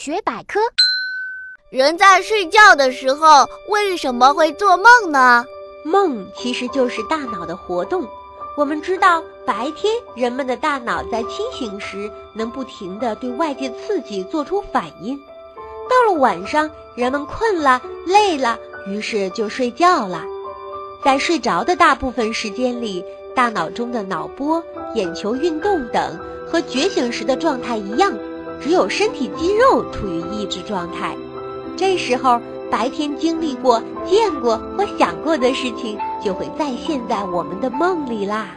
学百科。人在睡觉的时候为什么会做梦呢？梦其实就是大脑的活动。我们知道，白天人们的大脑在清醒时能不停地对外界刺激做出反应，到了晚上，人们困了、累了，于是就睡觉了。在睡着的大部分时间里，大脑中的脑波、眼球运动等和觉醒时的状态一样，只有身体肌肉处于抑制状态。这时候，白天经历过、见过或想过的事情，就会再现在我们的梦里啦。